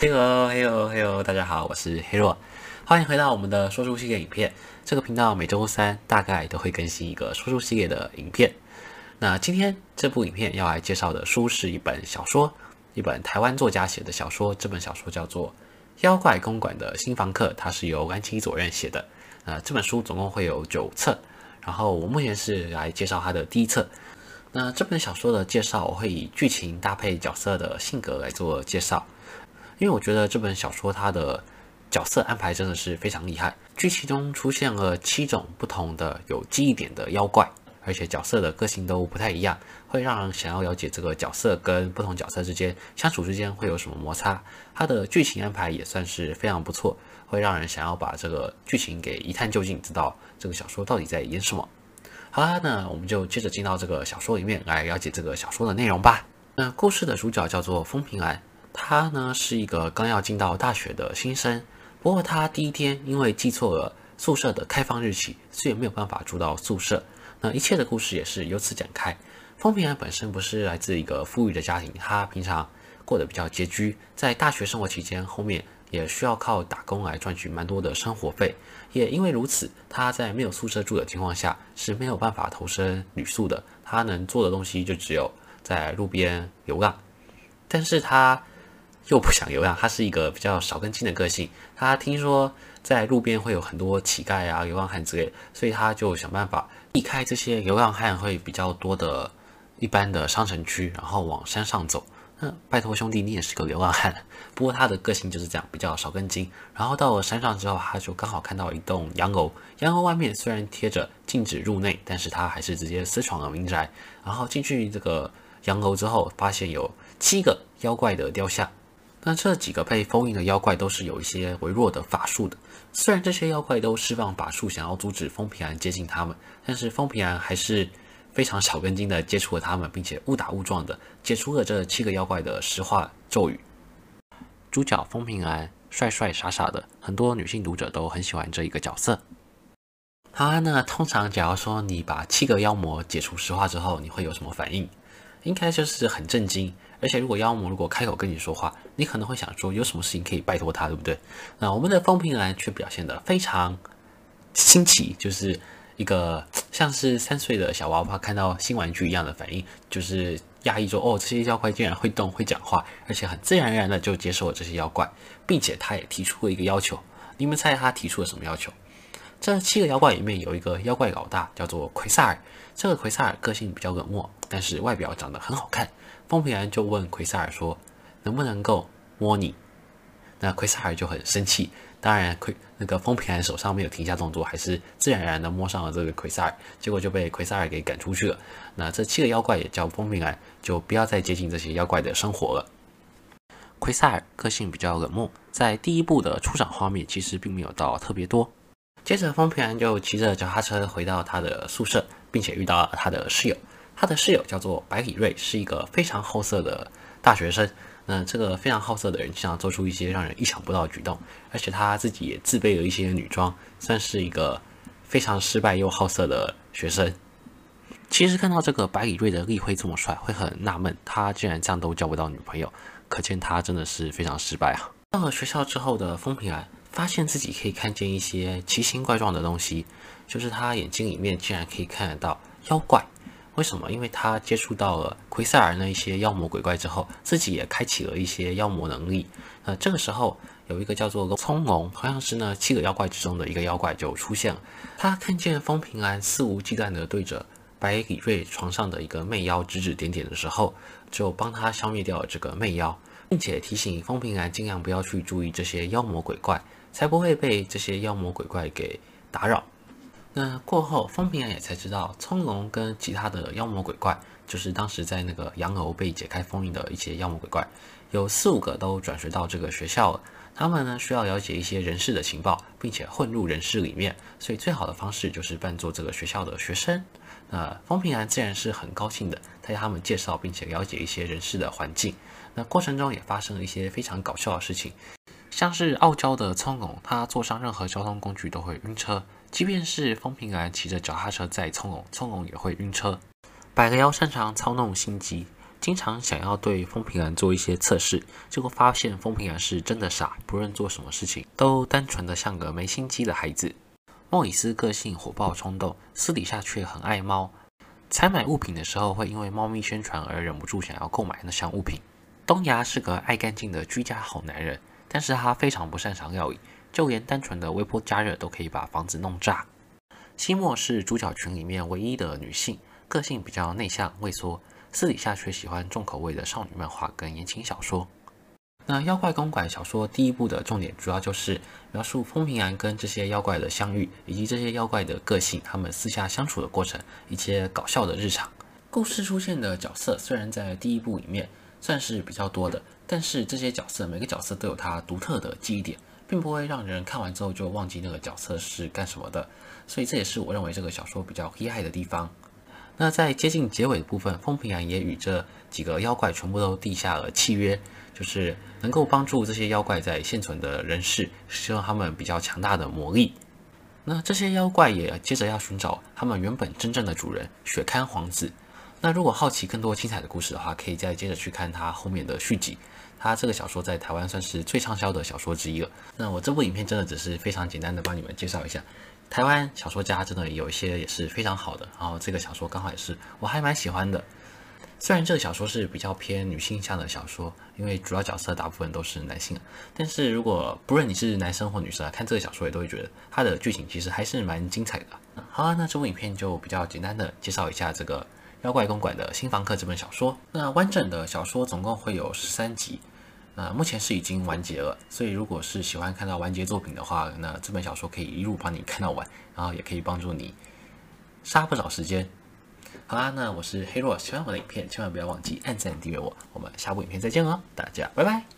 嘿喽嘿喽嘿喽，大家好，我是黑若，欢迎回到我们的说书系列影片。这个频道每周三大概都会更新一个说书系列的影片。那今天这部影片要来介绍的书是一本小说，一本台湾作家写的小说。这本小说叫做《妖怪公馆的新房客》，它是由安崎佐任写的。那这本书总共会有九册，然后我目前是来介绍它的第一册。那这本小说的介绍，我会以剧情搭配角色的性格来做介绍。因为我觉得这本小说它的角色安排真的是非常厉害，剧情中出现了七种不同的有记忆点的妖怪，而且角色的个性都不太一样，会让人想要了解这个角色跟不同角色之间相处之间会有什么摩擦。它的剧情安排也算是非常不错，会让人想要把这个剧情给一探究竟，知道这个小说到底在演什么。好啦，那我们就接着进到这个小说里面来了解这个小说的内容吧。那故事的主角叫做风平兰。他呢是一个刚要进到大学的新生，不过他第一天因为记错了宿舍的开放日期，所以没有办法住到宿舍。那一切的故事也是由此展开。风平安本身不是来自一个富裕的家庭，他平常过得比较拮据，在大学生活期间，后面也需要靠打工来赚取蛮多的生活费。也因为如此，他在没有宿舍住的情况下是没有办法投身旅宿的。他能做的东西就只有在路边流浪，但是他。又不想流浪，他是一个比较少根筋的个性。他听说在路边会有很多乞丐啊、流浪汉之类，所以他就想办法避开这些流浪汉会比较多的一般的商城区，然后往山上走。那拜托兄弟，你也是个流浪汉。不过他的个性就是这样，比较少根筋。然后到了山上之后，他就刚好看到一栋洋楼，洋楼外面虽然贴着禁止入内，但是他还是直接私闯了民宅。然后进去这个洋楼之后，发现有七个妖怪的雕像。那这几个被封印的妖怪都是有一些微弱的法术的。虽然这些妖怪都释放法术，想要阻止风平安接近他们，但是风平安还是非常少根筋的接触了他们，并且误打误撞的解除了这七个妖怪的石化咒语。主角风平安帅帅傻傻的，很多女性读者都很喜欢这一个角色。好，那通常假如说你把七个妖魔解除石化之后，你会有什么反应？应该就是很震惊。而且，如果妖魔如果开口跟你说话，你可能会想说有什么事情可以拜托他，对不对？那我们的风平兰却表现得非常新奇，就是一个像是三岁的小娃娃看到新玩具一样的反应，就是讶异说：“哦，这些妖怪竟然会动、会讲话，而且很自然而然的就接受了这些妖怪，并且他也提出了一个要求。你们猜他提出了什么要求？这七个妖怪里面有一个妖怪老大叫做奎萨尔，这个奎萨尔个性比较冷漠，但是外表长得很好看。”风平安就问奎萨尔说：“能不能够摸你？”那奎萨尔就很生气。当然，奎那个风平安手上没有停下动作，还是自然而然的摸上了这个奎萨尔，结果就被奎萨尔给赶出去了。那这七个妖怪也叫风平安，就不要再接近这些妖怪的生活了。奎萨尔个性比较冷漠，在第一部的出场画面其实并没有到特别多。接着，风平安就骑着脚踏车回到他的宿舍，并且遇到了他的室友。他的室友叫做百里瑞，是一个非常好色的大学生。那这个非常好色的人，经常做出一些让人意想不到的举动，而且他自己也自备了一些女装，算是一个非常失败又好色的学生。其实看到这个百里瑞的立辉这么帅，会很纳闷，他竟然这样都交不到女朋友，可见他真的是非常失败啊。到了学校之后的风平安，发现自己可以看见一些奇形怪状的东西，就是他眼睛里面竟然可以看得到妖怪。为什么？因为他接触到了奎塞尔那一些妖魔鬼怪之后，自己也开启了一些妖魔能力。那这个时候，有一个叫做葱龙，好像是那七个妖怪之中的一个妖怪就出现了。他看见风平安肆无忌惮地对着白里瑞床上的一个魅妖指指点点的时候，就帮他消灭掉了这个魅妖，并且提醒风平安尽量不要去注意这些妖魔鬼怪，才不会被这些妖魔鬼怪给打扰。那过后，风平安也才知道，葱龙跟其他的妖魔鬼怪，就是当时在那个洋楼被解开封印的一些妖魔鬼怪，有四五个都转学到这个学校了。他们呢需要了解一些人事的情报，并且混入人事里面，所以最好的方式就是扮作这个学校的学生。那风平兰自然是很高兴的，他向他们介绍并且了解一些人事的环境。那过程中也发生了一些非常搞笑的事情，像是傲娇的聪龙，他坐上任何交通工具都会晕车。即便是风平兰骑着脚踏车载聪龙，聪龙也会晕车。百合妖擅长操弄心机，经常想要对风平兰做一些测试，结果发现风平兰是真的傻，不论做什么事情都单纯的像个没心机的孩子。莫里斯个性火爆冲动，私底下却很爱猫。采买物品的时候会因为猫咪宣传而忍不住想要购买那项物品。东牙是个爱干净的居家好男人，但是他非常不擅长料理，就连单纯的微波加热都可以把房子弄炸。西莫是主角群里面唯一的女性，个性比较内向畏缩，私底下却喜欢重口味的少女漫画跟言情小说。那妖怪公馆小说第一部的重点主要就是描述风平安跟这些妖怪的相遇，以及这些妖怪的个性，他们私下相处的过程，一些搞笑的日常。故事出现的角色虽然在第一部里面算是比较多的，但是这些角色每个角色都有它独特的记忆点，并不会让人看完之后就忘记那个角色是干什么的。所以这也是我认为这个小说比较厉害的地方。那在接近结尾的部分，风平兰也与这几个妖怪全部都缔下了契约。就是能够帮助这些妖怪在现存的人世，使用他们比较强大的魔力。那这些妖怪也接着要寻找他们原本真正的主人雪刊皇子。那如果好奇更多精彩的故事的话，可以再接着去看他后面的续集。他这个小说在台湾算是最畅销的小说之一了。那我这部影片真的只是非常简单的帮你们介绍一下，台湾小说家真的有一些也是非常好的。然后这个小说刚好也是我还蛮喜欢的。虽然这个小说是比较偏女性向的小说，因为主要角色大部分都是男性，但是如果不论你是男生或女生啊，看这个小说也都会觉得它的剧情其实还是蛮精彩的。好啊，那这部影片就比较简单的介绍一下这个《妖怪公馆的新房客》这本小说。那完整的小说总共会有十三集，那目前是已经完结了，所以如果是喜欢看到完结作品的话，那这本小说可以一路帮你看到完，然后也可以帮助你杀不少时间。好啦，那我是黑若，喜欢我的影片，千万不要忘记按赞订阅我，我们下部影片再见哦，大家拜拜。